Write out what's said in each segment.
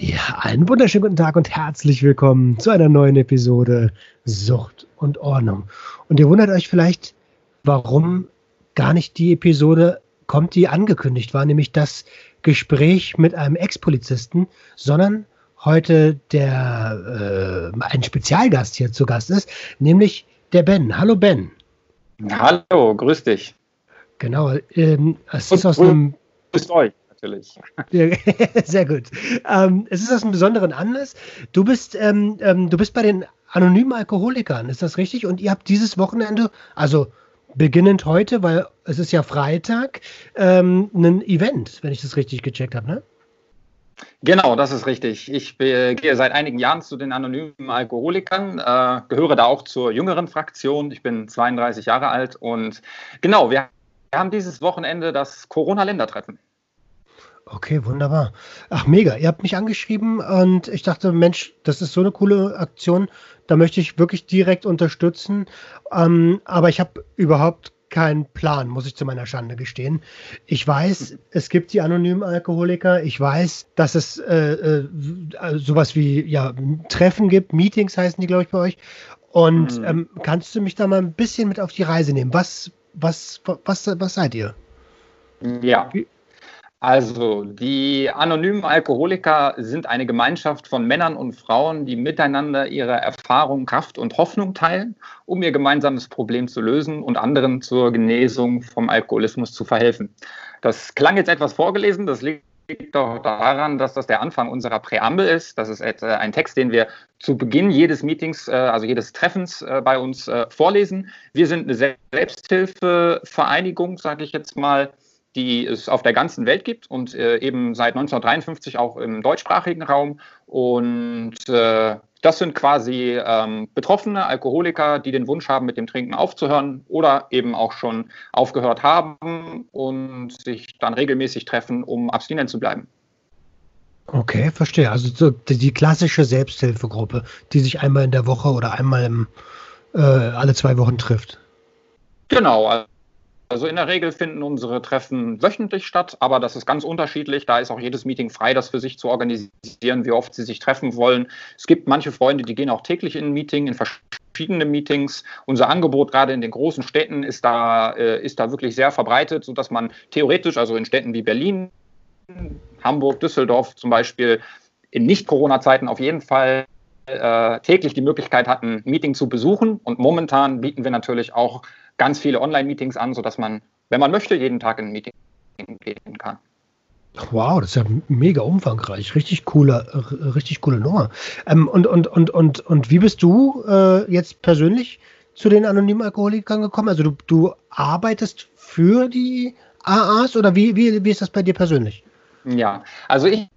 Ja, einen wunderschönen guten Tag und herzlich willkommen zu einer neuen Episode Sucht und Ordnung. Und ihr wundert euch vielleicht, warum gar nicht die Episode kommt, die angekündigt war, nämlich das Gespräch mit einem Ex-Polizisten, sondern heute der äh, ein Spezialgast hier zu Gast ist, nämlich der Ben. Hallo Ben. Hallo, grüß dich. Genau, ähm, es ist aus einem. Grüßt euch natürlich. Sehr gut. Ähm, es ist aus einem besonderen Anlass. Du bist, ähm, ähm, du bist bei den anonymen Alkoholikern, ist das richtig? Und ihr habt dieses Wochenende, also beginnend heute, weil es ist ja Freitag, ähm, ein Event, wenn ich das richtig gecheckt habe, ne? Genau, das ist richtig. Ich gehe seit einigen Jahren zu den anonymen Alkoholikern, äh, gehöre da auch zur jüngeren Fraktion. Ich bin 32 Jahre alt und genau, wir haben dieses Wochenende das Corona-Ländertreffen. Okay, wunderbar. Ach, mega. Ihr habt mich angeschrieben und ich dachte, Mensch, das ist so eine coole Aktion. Da möchte ich wirklich direkt unterstützen. Ähm, aber ich habe überhaupt keinen Plan, muss ich zu meiner Schande gestehen. Ich weiß, es gibt die anonymen Alkoholiker. Ich weiß, dass es äh, äh, sowas wie ja, Treffen gibt. Meetings heißen die, glaube ich, bei euch. Und mhm. ähm, kannst du mich da mal ein bisschen mit auf die Reise nehmen? Was, was, was, was seid ihr? Ja. Also, die anonymen Alkoholiker sind eine Gemeinschaft von Männern und Frauen, die miteinander ihre Erfahrung, Kraft und Hoffnung teilen, um ihr gemeinsames Problem zu lösen und anderen zur Genesung vom Alkoholismus zu verhelfen. Das klang jetzt etwas vorgelesen, das liegt doch daran, dass das der Anfang unserer Präambel ist. Das ist ein Text, den wir zu Beginn jedes Meetings, äh, also jedes Treffens äh, bei uns äh, vorlesen. Wir sind eine Selbsthilfevereinigung, sage ich jetzt mal, die es auf der ganzen Welt gibt und äh, eben seit 1953 auch im deutschsprachigen Raum. Und äh, das sind quasi ähm, Betroffene, Alkoholiker, die den Wunsch haben, mit dem Trinken aufzuhören oder eben auch schon aufgehört haben und sich dann regelmäßig treffen, um abstinent zu bleiben. Okay, verstehe. Also so die klassische Selbsthilfegruppe, die sich einmal in der Woche oder einmal im, äh, alle zwei Wochen trifft. Genau, also in der Regel finden unsere Treffen wöchentlich statt, aber das ist ganz unterschiedlich. Da ist auch jedes Meeting frei, das für sich zu organisieren, wie oft sie sich treffen wollen. Es gibt manche Freunde, die gehen auch täglich in ein Meeting, in verschiedene Meetings. Unser Angebot gerade in den großen Städten ist da, äh, ist da wirklich sehr verbreitet, sodass man theoretisch, also in Städten wie Berlin, Hamburg, Düsseldorf zum Beispiel, in Nicht-Corona-Zeiten auf jeden Fall äh, täglich die Möglichkeit hat, ein Meeting zu besuchen. Und momentan bieten wir natürlich auch ganz viele Online-Meetings an, sodass man, wenn man möchte, jeden Tag in ein Meeting gehen kann. Wow, das ist ja mega umfangreich. Richtig coole, richtig coole Nummer. Ähm, und, und, und, und, und wie bist du äh, jetzt persönlich zu den anonymen Alkoholikern gekommen? Also du, du arbeitest für die AAs oder wie, wie, wie ist das bei dir persönlich? Ja, also ich ich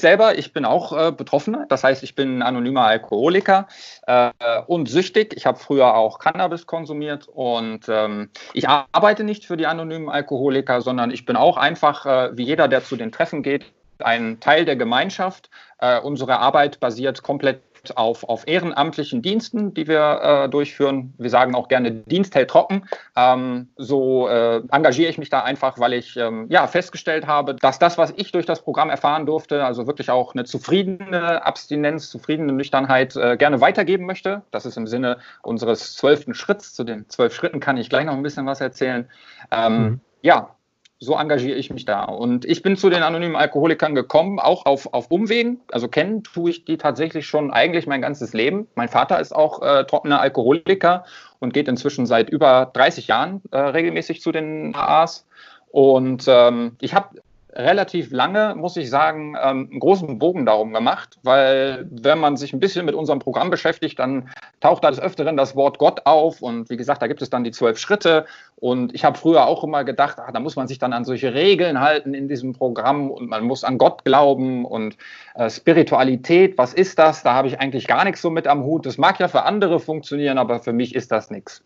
selber, ich bin auch äh, Betroffener, das heißt, ich bin anonymer Alkoholiker äh, und süchtig. Ich habe früher auch Cannabis konsumiert und ähm, ich arbeite nicht für die anonymen Alkoholiker, sondern ich bin auch einfach, äh, wie jeder, der zu den Treffen geht, ein Teil der Gemeinschaft. Äh, unsere Arbeit basiert komplett auf, auf ehrenamtlichen Diensten, die wir äh, durchführen. Wir sagen auch gerne Dienst hält trocken. Ähm, so äh, engagiere ich mich da einfach, weil ich ähm, ja, festgestellt habe, dass das, was ich durch das Programm erfahren durfte, also wirklich auch eine zufriedene Abstinenz, zufriedene Nüchternheit äh, gerne weitergeben möchte. Das ist im Sinne unseres zwölften Schritts. Zu den zwölf Schritten kann ich gleich noch ein bisschen was erzählen. Ähm, mhm. Ja, so engagiere ich mich da. Und ich bin zu den anonymen Alkoholikern gekommen, auch auf, auf Umwegen. Also kennen tue ich die tatsächlich schon eigentlich mein ganzes Leben. Mein Vater ist auch äh, trockener Alkoholiker und geht inzwischen seit über 30 Jahren äh, regelmäßig zu den AAs. Und ähm, ich habe relativ lange, muss ich sagen, ähm, einen großen Bogen darum gemacht, weil wenn man sich ein bisschen mit unserem Programm beschäftigt, dann taucht da des Öfteren das Wort Gott auf und wie gesagt, da gibt es dann die zwölf Schritte und ich habe früher auch immer gedacht, ach, da muss man sich dann an solche Regeln halten in diesem Programm und man muss an Gott glauben und äh, Spiritualität, was ist das? Da habe ich eigentlich gar nichts so mit am Hut. Das mag ja für andere funktionieren, aber für mich ist das nichts.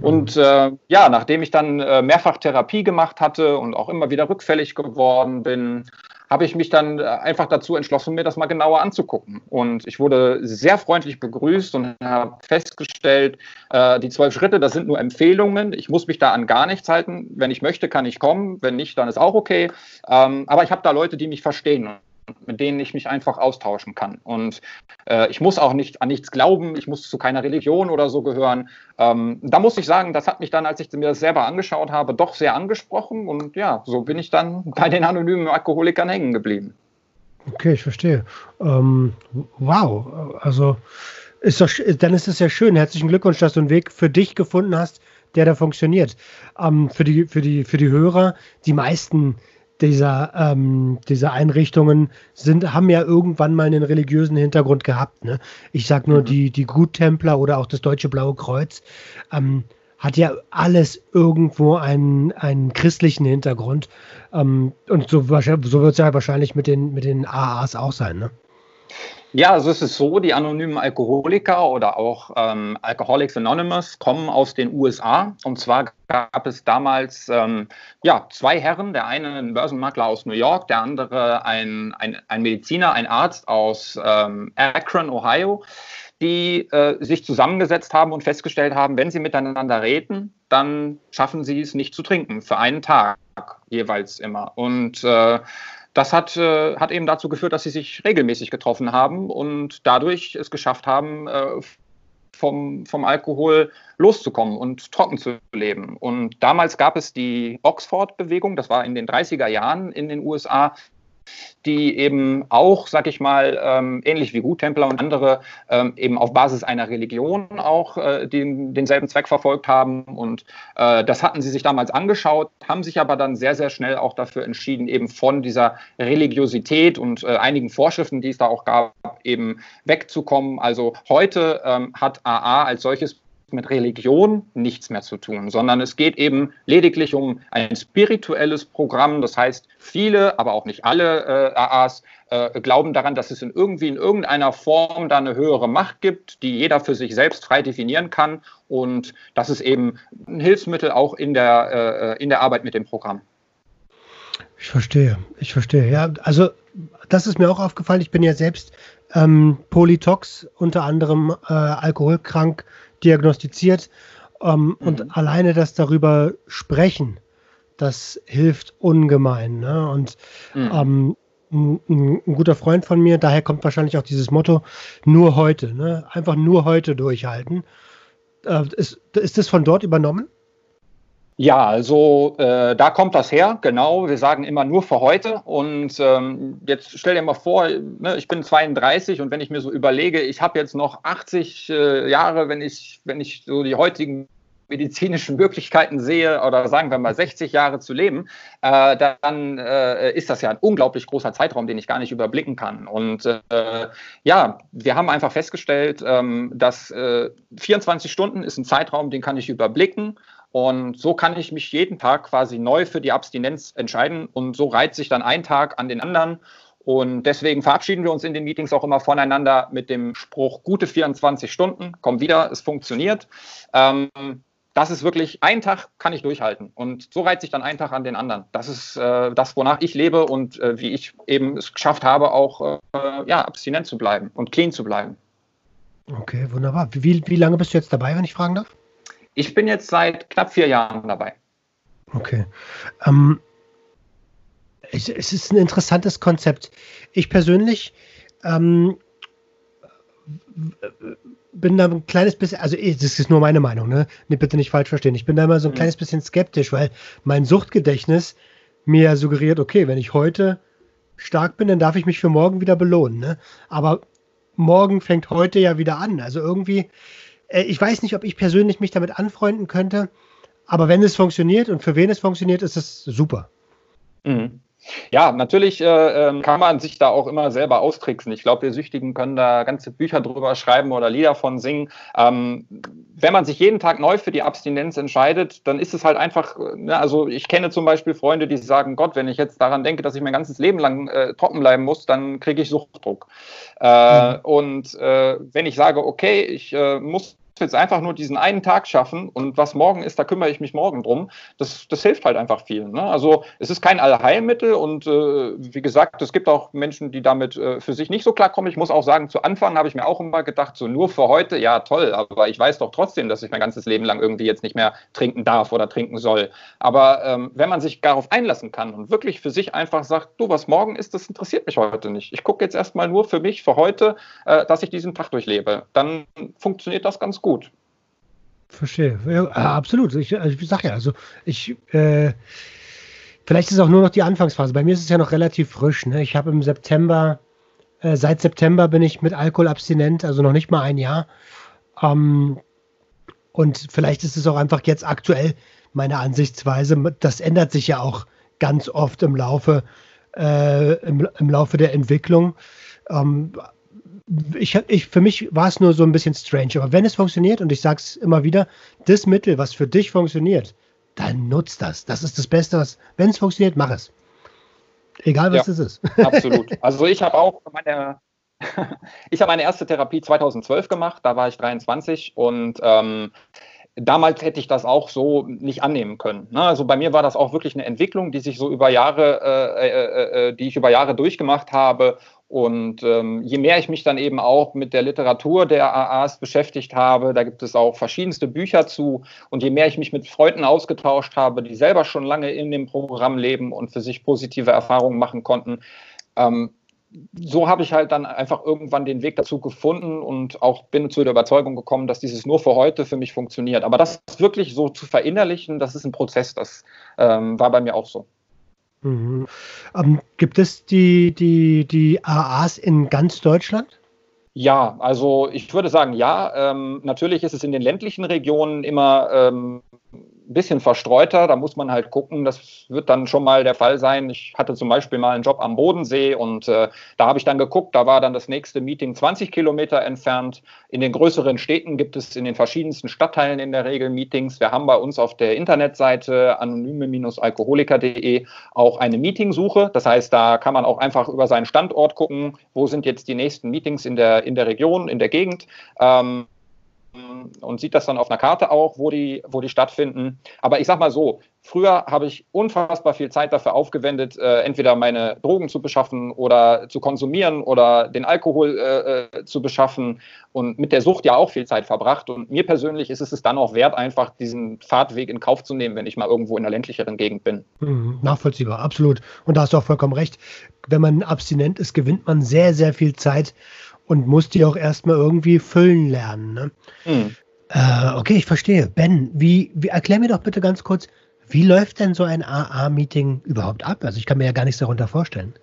Und mhm. äh, ja, nachdem ich dann äh, mehrfach Therapie gemacht hatte und auch immer wieder rückfällig geworden bin, habe ich mich dann äh, einfach dazu entschlossen, mir das mal genauer anzugucken. Und ich wurde sehr freundlich begrüßt und habe festgestellt, äh, die zwölf Schritte, das sind nur Empfehlungen. Ich muss mich da an gar nichts halten. Wenn ich möchte, kann ich kommen. Wenn nicht, dann ist auch okay. Ähm, aber ich habe da Leute, die mich verstehen mit denen ich mich einfach austauschen kann. Und äh, ich muss auch nicht an nichts glauben, ich muss zu keiner Religion oder so gehören. Ähm, da muss ich sagen, das hat mich dann, als ich mir das selber angeschaut habe, doch sehr angesprochen. Und ja, so bin ich dann bei den anonymen Alkoholikern hängen geblieben. Okay, ich verstehe. Ähm, wow, also ist doch, dann ist es ja schön. Herzlichen Glückwunsch, dass du einen Weg für dich gefunden hast, der da funktioniert. Ähm, für, die, für, die, für die Hörer, die meisten dieser, ähm, dieser Einrichtungen sind, haben ja irgendwann mal einen religiösen Hintergrund gehabt. Ne? Ich sage nur, mhm. die, die Guttempler oder auch das Deutsche Blaue Kreuz ähm, hat ja alles irgendwo einen, einen christlichen Hintergrund. Ähm, und so, so wird es ja wahrscheinlich mit den, mit den AAs auch sein. Ne? Ja, also es ist so, die anonymen Alkoholiker oder auch ähm, Alcoholics Anonymous kommen aus den USA. Und zwar gab es damals ähm, ja, zwei Herren, der eine ein Börsenmakler aus New York, der andere ein, ein, ein Mediziner, ein Arzt aus ähm, Akron, Ohio, die äh, sich zusammengesetzt haben und festgestellt haben, wenn sie miteinander reden, dann schaffen sie es nicht zu trinken, für einen Tag jeweils immer. Und äh, das hat, äh, hat eben dazu geführt, dass sie sich regelmäßig getroffen haben und dadurch es geschafft haben, äh, vom, vom Alkohol loszukommen und trocken zu leben. Und damals gab es die Oxford-Bewegung, das war in den 30er Jahren in den USA, die eben auch, sag ich mal, ähm, ähnlich wie Guttempler und andere ähm, eben auf Basis einer Religion auch äh, den, denselben Zweck verfolgt haben. Und äh, das hatten sie sich damals angeschaut, haben sich aber dann sehr, sehr schnell auch dafür entschieden, eben von dieser Religiosität und äh, einigen Vorschriften, die es da auch gab, eben wegzukommen. Also heute ähm, hat AA als solches mit Religion nichts mehr zu tun, sondern es geht eben lediglich um ein spirituelles Programm. Das heißt, viele, aber auch nicht alle äh, AAs äh, glauben daran, dass es in irgendwie in irgendeiner Form da eine höhere Macht gibt, die jeder für sich selbst frei definieren kann. Und das ist eben ein Hilfsmittel auch in der, äh, in der Arbeit mit dem Programm. Ich verstehe, ich verstehe. Ja, also das ist mir auch aufgefallen. Ich bin ja selbst ähm, Polytox, unter anderem äh, alkoholkrank diagnostiziert. Ähm, mhm. Und alleine das darüber sprechen, das hilft ungemein. Ne? Und mhm. ähm, ein, ein, guter Freund von mir, daher kommt wahrscheinlich auch dieses Motto, nur heute, ne? einfach nur heute durchhalten. Äh, ist, ist das von dort übernommen? Ja, also äh, da kommt das her, genau. Wir sagen immer nur für heute. Und ähm, jetzt stell dir mal vor, ne, ich bin 32 und wenn ich mir so überlege, ich habe jetzt noch 80 äh, Jahre, wenn ich, wenn ich so die heutigen medizinischen Möglichkeiten sehe, oder sagen wir mal 60 Jahre zu leben, äh, dann äh, ist das ja ein unglaublich großer Zeitraum, den ich gar nicht überblicken kann. Und äh, ja, wir haben einfach festgestellt, ähm, dass 24 äh, Stunden ist ein Zeitraum, den kann ich überblicken. Und so kann ich mich jeden Tag quasi neu für die Abstinenz entscheiden und so reiht sich dann ein Tag an den anderen. Und deswegen verabschieden wir uns in den Meetings auch immer voneinander mit dem Spruch, gute 24 Stunden, komm wieder, es funktioniert. Ähm, das ist wirklich, ein Tag kann ich durchhalten. Und so reiht sich dann ein Tag an den anderen. Das ist äh, das, wonach ich lebe und äh, wie ich eben es geschafft habe, auch äh, ja, abstinent zu bleiben und clean zu bleiben. Okay, wunderbar. Wie, wie lange bist du jetzt dabei, wenn ich fragen darf? Ich bin jetzt seit knapp vier Jahren dabei. Okay. Ähm, es, es, ist ein interessantes Konzept. Ich persönlich ähm, bin da ein kleines bisschen, also das ist nur meine Meinung, ne? Bitte nicht falsch verstehen. Ich bin da immer so ein mhm. kleines bisschen skeptisch, weil mein Suchtgedächtnis mir suggeriert, okay, wenn ich heute stark bin, dann darf ich mich für morgen wieder belohnen. Ne? Aber morgen fängt heute ja wieder an. Also irgendwie ich weiß nicht, ob ich persönlich mich damit anfreunden könnte, aber wenn es funktioniert und für wen es funktioniert, ist es super. Mhm. Ja, natürlich äh, ähm, kann man sich da auch immer selber austricksen. Ich glaube, wir Süchtigen können da ganze Bücher drüber schreiben oder Lieder von singen. Ähm, wenn man sich jeden Tag neu für die Abstinenz entscheidet, dann ist es halt einfach, ne, also ich kenne zum Beispiel Freunde, die sagen, Gott, wenn ich jetzt daran denke, dass ich mein ganzes Leben lang äh, trocken bleiben muss, dann kriege ich Suchtdruck. Äh, mhm. Und äh, wenn ich sage, okay, ich äh, muss jetzt einfach nur diesen einen Tag schaffen und was morgen ist, da kümmere ich mich morgen drum. Das, das hilft halt einfach viel. Ne? Also es ist kein Allheilmittel und äh, wie gesagt, es gibt auch Menschen, die damit äh, für sich nicht so klarkommen. Ich muss auch sagen, zu Anfang habe ich mir auch immer gedacht, so nur für heute, ja toll, aber ich weiß doch trotzdem, dass ich mein ganzes Leben lang irgendwie jetzt nicht mehr trinken darf oder trinken soll. Aber ähm, wenn man sich darauf einlassen kann und wirklich für sich einfach sagt, du, was morgen ist, das interessiert mich heute nicht. Ich gucke jetzt erstmal nur für mich, für heute, äh, dass ich diesen Tag durchlebe, dann funktioniert das ganz gut gut. Verstehe. Ja, absolut. Ich, also ich sage ja, also ich, äh, vielleicht ist auch nur noch die Anfangsphase. Bei mir ist es ja noch relativ frisch. Ne? Ich habe im September, äh, seit September bin ich mit Alkohol abstinent, also noch nicht mal ein Jahr. Ähm, und vielleicht ist es auch einfach jetzt aktuell meine Ansichtsweise. Das ändert sich ja auch ganz oft im Laufe, äh, im, im Laufe der Entwicklung. Ähm, ich, ich, für mich war es nur so ein bisschen strange. Aber wenn es funktioniert, und ich sage es immer wieder, das Mittel, was für dich funktioniert, dann nutzt das. Das ist das Beste, was, wenn es funktioniert, mach es. Egal, was es ist. Absolut. Also ich habe auch meine, ich habe meine erste Therapie 2012 gemacht, da war ich 23 und ähm, damals hätte ich das auch so nicht annehmen können. Ne? Also bei mir war das auch wirklich eine Entwicklung, die sich so über Jahre, äh, äh, äh, die ich über Jahre durchgemacht habe und ähm, je mehr ich mich dann eben auch mit der Literatur der AAs beschäftigt habe, da gibt es auch verschiedenste Bücher zu, und je mehr ich mich mit Freunden ausgetauscht habe, die selber schon lange in dem Programm leben und für sich positive Erfahrungen machen konnten, ähm, so habe ich halt dann einfach irgendwann den Weg dazu gefunden und auch bin zu der Überzeugung gekommen, dass dieses nur für heute für mich funktioniert. Aber das wirklich so zu verinnerlichen, das ist ein Prozess, das ähm, war bei mir auch so. Mhm. Ähm, gibt es die, die, die AAs in ganz Deutschland? Ja, also ich würde sagen, ja. Ähm, natürlich ist es in den ländlichen Regionen immer ähm, ein bisschen verstreuter. Da muss man halt gucken. Das wird dann schon mal der Fall sein. Ich hatte zum Beispiel mal einen Job am Bodensee und äh, da habe ich dann geguckt. Da war dann das nächste Meeting 20 Kilometer entfernt. In den größeren Städten gibt es in den verschiedensten Stadtteilen in der Regel Meetings. Wir haben bei uns auf der Internetseite anonyme-alkoholiker.de auch eine Meetingsuche. Das heißt, da kann man auch einfach über seinen Standort gucken, wo sind jetzt die nächsten Meetings in der, in der Region, in der Gegend. Ähm, und sieht das dann auf einer Karte auch, wo die, wo die stattfinden. Aber ich sag mal so, früher habe ich unfassbar viel Zeit dafür aufgewendet, äh, entweder meine Drogen zu beschaffen oder zu konsumieren oder den Alkohol äh, äh, zu beschaffen und mit der Sucht ja auch viel Zeit verbracht. Und mir persönlich ist es dann auch wert, einfach diesen Fahrtweg in Kauf zu nehmen, wenn ich mal irgendwo in einer ländlicheren Gegend bin. Mhm, nachvollziehbar, absolut. Und da hast du auch vollkommen recht. Wenn man abstinent ist, gewinnt man sehr, sehr viel Zeit und muss die auch erstmal irgendwie füllen lernen. Ne? Mhm. Äh, okay, ich verstehe. Ben, wie, wie, erklär mir doch bitte ganz kurz, wie läuft denn so ein AA-Meeting überhaupt ab? Also ich kann mir ja gar nichts darunter vorstellen.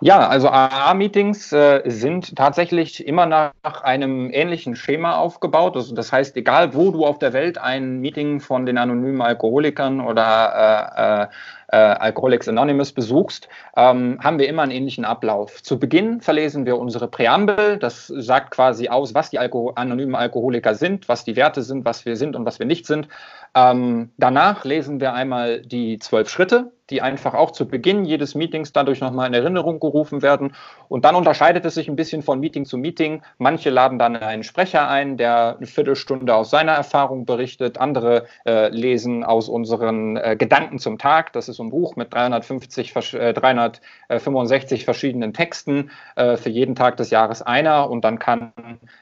Ja, also AA-Meetings äh, sind tatsächlich immer nach einem ähnlichen Schema aufgebaut. Also das heißt, egal wo du auf der Welt ein Meeting von den anonymen Alkoholikern oder äh, äh, Alcoholics Anonymous besuchst, ähm, haben wir immer einen ähnlichen Ablauf. Zu Beginn verlesen wir unsere Präambel. Das sagt quasi aus, was die Alko anonymen Alkoholiker sind, was die Werte sind, was wir sind und was wir nicht sind. Ähm, danach lesen wir einmal die zwölf Schritte, die einfach auch zu Beginn jedes Meetings dadurch nochmal in Erinnerung gerufen werden. Und dann unterscheidet es sich ein bisschen von Meeting zu Meeting. Manche laden dann einen Sprecher ein, der eine Viertelstunde aus seiner Erfahrung berichtet. Andere äh, lesen aus unseren äh, Gedanken zum Tag. Das ist ein Buch mit 350, äh, 365 verschiedenen Texten, äh, für jeden Tag des Jahres einer. Und dann kann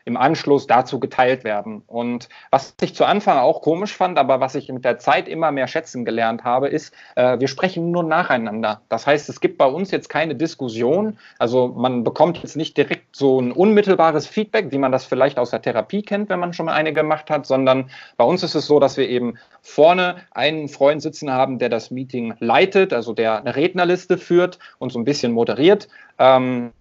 im Anschluss dazu geteilt werden. Und was ich zu Anfang auch komisch fand, aber was ich mit der Zeit immer mehr schätzen gelernt habe, ist, äh, wir sprechen nur nacheinander. Das heißt, es gibt bei uns jetzt keine Diskussion. Also man bekommt jetzt nicht direkt so ein unmittelbares Feedback, wie man das vielleicht aus der Therapie kennt, wenn man schon mal eine gemacht hat, sondern bei uns ist es so, dass wir eben vorne einen Freund sitzen haben, der das Meeting leitet, also der eine Rednerliste führt und so ein bisschen moderiert. Ähm,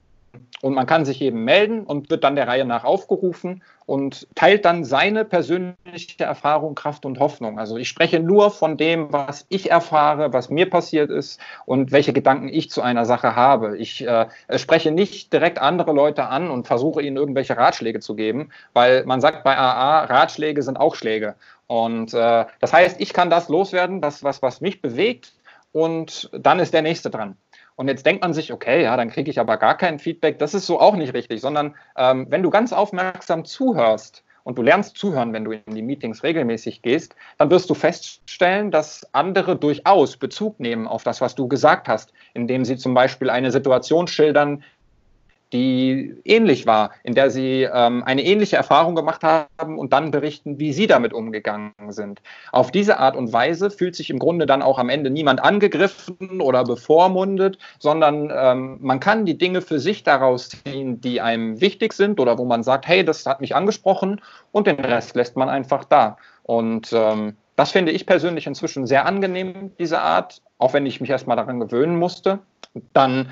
und man kann sich eben melden und wird dann der Reihe nach aufgerufen und teilt dann seine persönliche Erfahrung, Kraft und Hoffnung. Also ich spreche nur von dem, was ich erfahre, was mir passiert ist und welche Gedanken ich zu einer Sache habe. Ich äh, spreche nicht direkt andere Leute an und versuche ihnen irgendwelche Ratschläge zu geben, weil man sagt bei AA, Ratschläge sind auch Schläge. Und äh, das heißt, ich kann das loswerden, das, was, was mich bewegt, und dann ist der nächste dran. Und jetzt denkt man sich, okay, ja, dann kriege ich aber gar kein Feedback. Das ist so auch nicht richtig, sondern ähm, wenn du ganz aufmerksam zuhörst und du lernst zuhören, wenn du in die Meetings regelmäßig gehst, dann wirst du feststellen, dass andere durchaus Bezug nehmen auf das, was du gesagt hast, indem sie zum Beispiel eine Situation schildern, die ähnlich war, in der sie ähm, eine ähnliche Erfahrung gemacht haben und dann berichten, wie sie damit umgegangen sind. Auf diese Art und Weise fühlt sich im Grunde dann auch am Ende niemand angegriffen oder bevormundet, sondern ähm, man kann die Dinge für sich daraus ziehen, die einem wichtig sind oder wo man sagt, hey, das hat mich angesprochen und den Rest lässt man einfach da. Und ähm, das finde ich persönlich inzwischen sehr angenehm, diese Art, auch wenn ich mich erstmal daran gewöhnen musste. Dann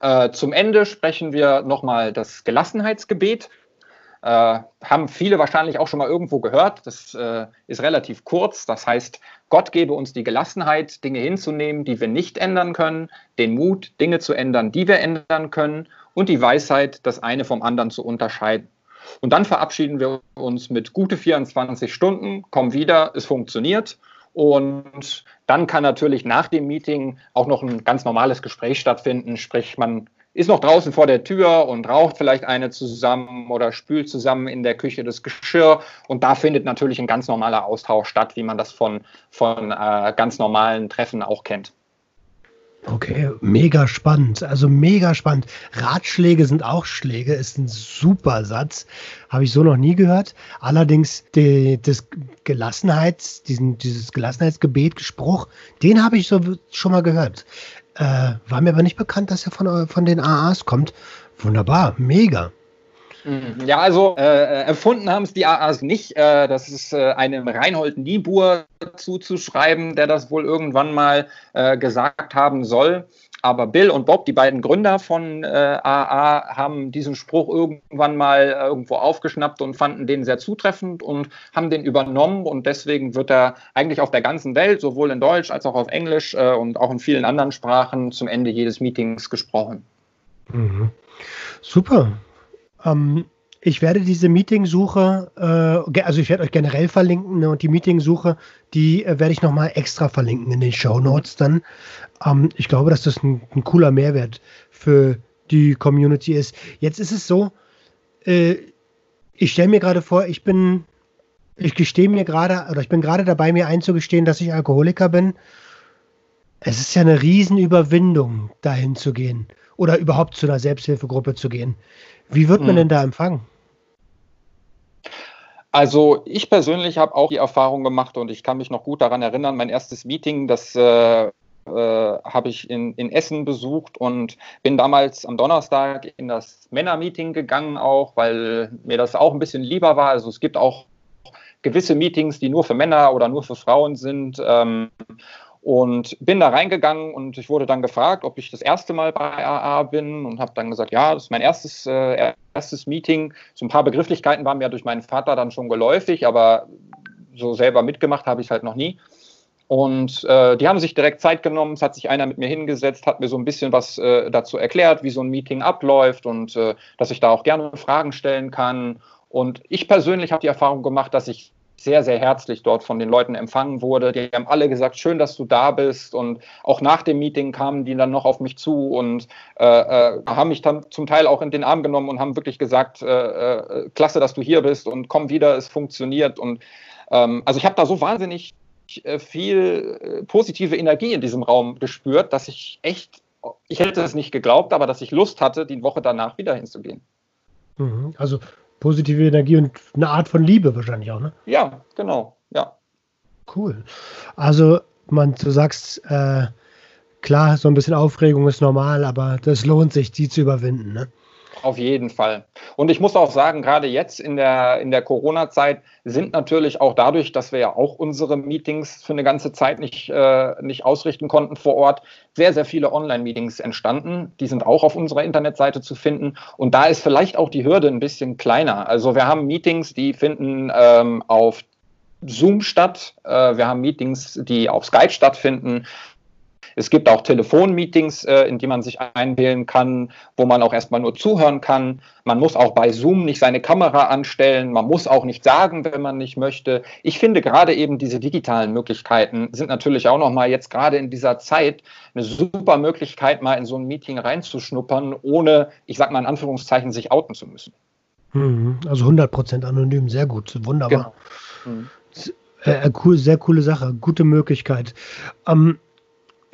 äh, zum Ende sprechen wir nochmal das Gelassenheitsgebet. Äh, haben viele wahrscheinlich auch schon mal irgendwo gehört. Das äh, ist relativ kurz. Das heißt, Gott gebe uns die Gelassenheit, Dinge hinzunehmen, die wir nicht ändern können, den Mut, Dinge zu ändern, die wir ändern können und die Weisheit, das eine vom anderen zu unterscheiden. Und dann verabschieden wir uns mit gute 24 Stunden, kommen wieder, es funktioniert und dann kann natürlich nach dem Meeting auch noch ein ganz normales Gespräch stattfinden. Sprich, man ist noch draußen vor der Tür und raucht vielleicht eine zusammen oder spült zusammen in der Küche das Geschirr. Und da findet natürlich ein ganz normaler Austausch statt, wie man das von, von äh, ganz normalen Treffen auch kennt. Okay, mega spannend. Also mega spannend. Ratschläge sind auch Schläge, ist ein super Satz. Habe ich so noch nie gehört. Allerdings die, das Gelassenheits, diesen, dieses Gelassenheitsgebet, Spruch, den habe ich so schon mal gehört. Äh, war mir aber nicht bekannt, dass er von, von den AAs kommt. Wunderbar, mega. Mhm. Ja, also äh, erfunden haben es die AAs nicht. Äh, das ist äh, einem Reinhold Niebuhr zuzuschreiben, der das wohl irgendwann mal äh, gesagt haben soll. Aber Bill und Bob, die beiden Gründer von AA, äh, haben diesen Spruch irgendwann mal äh, irgendwo aufgeschnappt und fanden den sehr zutreffend und haben den übernommen. Und deswegen wird er eigentlich auf der ganzen Welt, sowohl in Deutsch als auch auf Englisch und auch in vielen anderen Sprachen, zum Ende jedes Meetings gesprochen. Mhm. Super. Ähm, ich werde diese Meeting-Suche, äh, also ich werde euch generell verlinken ne, und die Meeting-Suche, die äh, werde ich nochmal extra verlinken in den Show Notes dann. Ähm, ich glaube, dass das ein, ein, cooler Mehrwert für die Community ist. Jetzt ist es so, äh, ich stelle mir gerade vor, ich bin, ich gestehe mir gerade, oder ich bin gerade dabei, mir einzugestehen, dass ich Alkoholiker bin. Es ist ja eine Riesenüberwindung, dahin zu gehen oder überhaupt zu einer Selbsthilfegruppe zu gehen. Wie wird man hm. denn da empfangen? Also ich persönlich habe auch die Erfahrung gemacht und ich kann mich noch gut daran erinnern, mein erstes Meeting, das äh, äh, habe ich in, in, Essen besucht und bin damals am Donnerstag in das Männermeeting gegangen auch, weil mir das auch ein bisschen lieber war. Also es gibt auch gewisse Meetings, die nur für Männer oder nur für Frauen sind. Ähm, und bin da reingegangen und ich wurde dann gefragt, ob ich das erste Mal bei AA bin und habe dann gesagt, ja, das ist mein erstes, äh, erstes Meeting. So ein paar Begrifflichkeiten waren mir durch meinen Vater dann schon geläufig, aber so selber mitgemacht habe ich halt noch nie. Und äh, die haben sich direkt Zeit genommen, es hat sich einer mit mir hingesetzt, hat mir so ein bisschen was äh, dazu erklärt, wie so ein Meeting abläuft und äh, dass ich da auch gerne Fragen stellen kann. Und ich persönlich habe die Erfahrung gemacht, dass ich sehr, sehr herzlich dort von den Leuten empfangen wurde. Die haben alle gesagt, schön, dass du da bist. Und auch nach dem Meeting kamen die dann noch auf mich zu und äh, äh, haben mich dann zum Teil auch in den Arm genommen und haben wirklich gesagt, äh, äh klasse, dass du hier bist und komm wieder, es funktioniert. Und ähm, also ich habe da so wahnsinnig äh, viel äh, positive Energie in diesem Raum gespürt, dass ich echt, ich hätte es nicht geglaubt, aber dass ich Lust hatte, die Woche danach wieder hinzugehen. Mhm. Also positive Energie und eine Art von Liebe wahrscheinlich auch, ne? Ja, genau, ja. Cool. Also, man, du sagst, äh, klar, so ein bisschen Aufregung ist normal, aber das lohnt sich, die zu überwinden, ne? Auf jeden Fall. Und ich muss auch sagen, gerade jetzt in der, in der Corona-Zeit sind natürlich auch dadurch, dass wir ja auch unsere Meetings für eine ganze Zeit nicht, äh, nicht ausrichten konnten vor Ort, sehr, sehr viele Online-Meetings entstanden. Die sind auch auf unserer Internetseite zu finden. Und da ist vielleicht auch die Hürde ein bisschen kleiner. Also wir haben Meetings, die finden ähm, auf Zoom statt. Äh, wir haben Meetings, die auf Skype stattfinden. Es gibt auch Telefonmeetings, äh, in die man sich einwählen kann, wo man auch erstmal nur zuhören kann. Man muss auch bei Zoom nicht seine Kamera anstellen. Man muss auch nicht sagen, wenn man nicht möchte. Ich finde gerade eben diese digitalen Möglichkeiten sind natürlich auch nochmal jetzt gerade in dieser Zeit eine super Möglichkeit, mal in so ein Meeting reinzuschnuppern, ohne, ich sag mal in Anführungszeichen, sich outen zu müssen. Mhm. Also 100% anonym, sehr gut, wunderbar. Genau. Mhm. Äh, cool, sehr coole Sache, gute Möglichkeit. Ähm,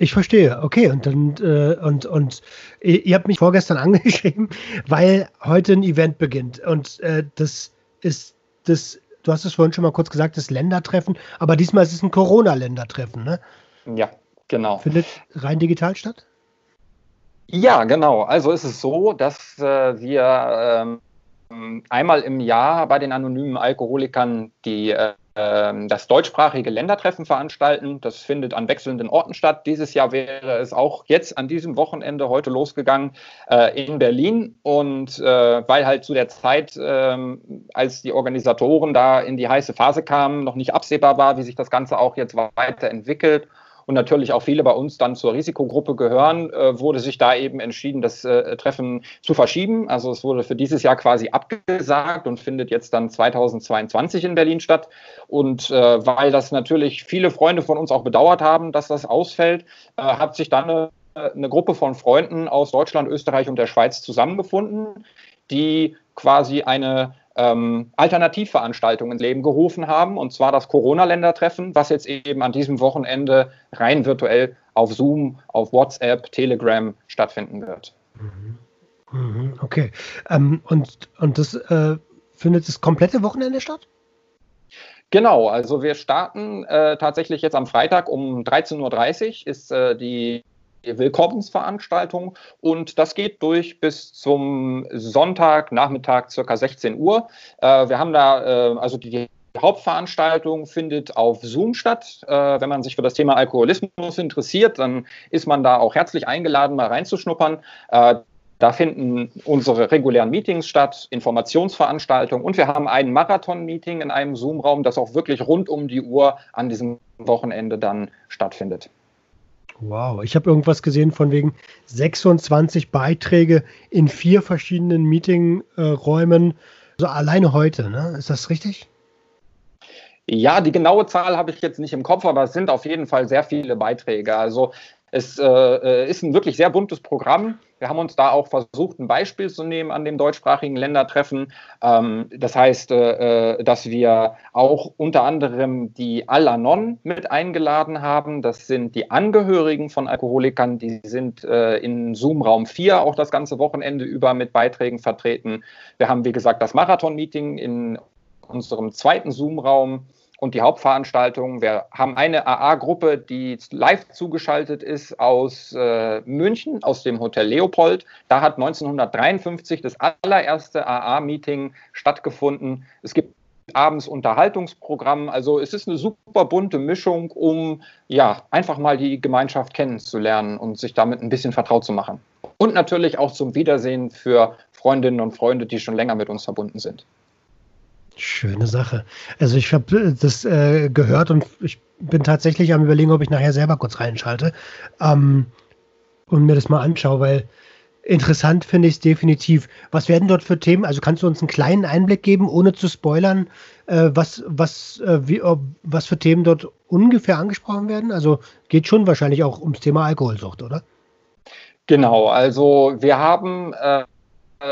ich verstehe, okay. Und dann äh, und und ihr habt mich vorgestern angeschrieben, weil heute ein Event beginnt. Und äh, das ist das, du hast es vorhin schon mal kurz gesagt, das Ländertreffen, aber diesmal ist es ein Corona-Ländertreffen, ne? Ja, genau. Findet rein digital statt? Ja, genau. Also ist es so, dass äh, wir ähm, einmal im Jahr bei den anonymen Alkoholikern die äh, das deutschsprachige Ländertreffen veranstalten. Das findet an wechselnden Orten statt. Dieses Jahr wäre es auch jetzt an diesem Wochenende heute losgegangen äh, in Berlin. Und äh, weil halt zu der Zeit, äh, als die Organisatoren da in die heiße Phase kamen, noch nicht absehbar war, wie sich das Ganze auch jetzt weiterentwickelt und natürlich auch viele bei uns dann zur Risikogruppe gehören, äh, wurde sich da eben entschieden, das äh, Treffen zu verschieben. Also es wurde für dieses Jahr quasi abgesagt und findet jetzt dann 2022 in Berlin statt. Und äh, weil das natürlich viele Freunde von uns auch bedauert haben, dass das ausfällt, hat sich dann eine, eine Gruppe von Freunden aus Deutschland, Österreich und der Schweiz zusammengefunden, die quasi eine ähm, Alternativveranstaltungen ins Leben gerufen haben, und zwar das Corona-Ländertreffen, was jetzt eben an diesem Wochenende rein virtuell auf Zoom, auf WhatsApp, Telegram stattfinden wird. Mhm. Mhm, okay. Ähm, und, und das äh, findet das komplette Wochenende statt? Genau, also wir starten äh, tatsächlich jetzt am Freitag um 13.30 Uhr ist äh, die Willkommensveranstaltung und das geht durch bis zum Sonntagnachmittag circa 16 Uhr. Äh, wir haben da äh, also die Hauptveranstaltung findet auf Zoom statt. Äh, wenn man sich für das Thema Alkoholismus interessiert, dann ist man da auch herzlich eingeladen, mal reinzuschnuppern. Äh, da finden unsere regulären Meetings statt, Informationsveranstaltungen und wir haben ein Marathon-Meeting in einem Zoom-Raum, das auch wirklich rund um die Uhr an diesem Wochenende dann stattfindet. Wow, ich habe irgendwas gesehen von wegen 26 Beiträge in vier verschiedenen Meetingräumen. So also alleine heute, ne? Ist das richtig? Ja, die genaue Zahl habe ich jetzt nicht im Kopf, aber es sind auf jeden Fall sehr viele Beiträge. Also es äh, äh, ist ein wirklich sehr buntes Programm. Wir haben uns da auch versucht, ein Beispiel zu nehmen an dem deutschsprachigen Ländertreffen. Ähm, das heißt, äh, äh, dass wir auch unter anderem die Al-Anon mit eingeladen haben. Das sind die Angehörigen von Alkoholikern. Die sind äh, in Zoom-Raum 4 auch das ganze Wochenende über mit Beiträgen vertreten. Wir haben, wie gesagt, das Marathon-Meeting in unserem zweiten Zoom-Raum und die Hauptveranstaltung. Wir haben eine AA-Gruppe, die live zugeschaltet ist aus äh, München, aus dem Hotel Leopold. Da hat 1953 das allererste AA-Meeting stattgefunden. Es gibt abends Unterhaltungsprogramm. Also es ist eine super bunte Mischung, um ja einfach mal die Gemeinschaft kennenzulernen und sich damit ein bisschen vertraut zu machen. Und natürlich auch zum Wiedersehen für Freundinnen und Freunde, die schon länger mit uns verbunden sind. Schöne Sache. Also ich habe äh, das äh, gehört und ich bin tatsächlich am überlegen, ob ich nachher selber kurz reinschalte ähm, und mir das mal anschaue, weil interessant finde ich es definitiv. Was werden dort für Themen? Also kannst du uns einen kleinen Einblick geben, ohne zu spoilern, äh, was, was, äh, wie, was für Themen dort ungefähr angesprochen werden? Also geht schon wahrscheinlich auch ums Thema Alkoholsucht, oder? Genau, also wir haben äh,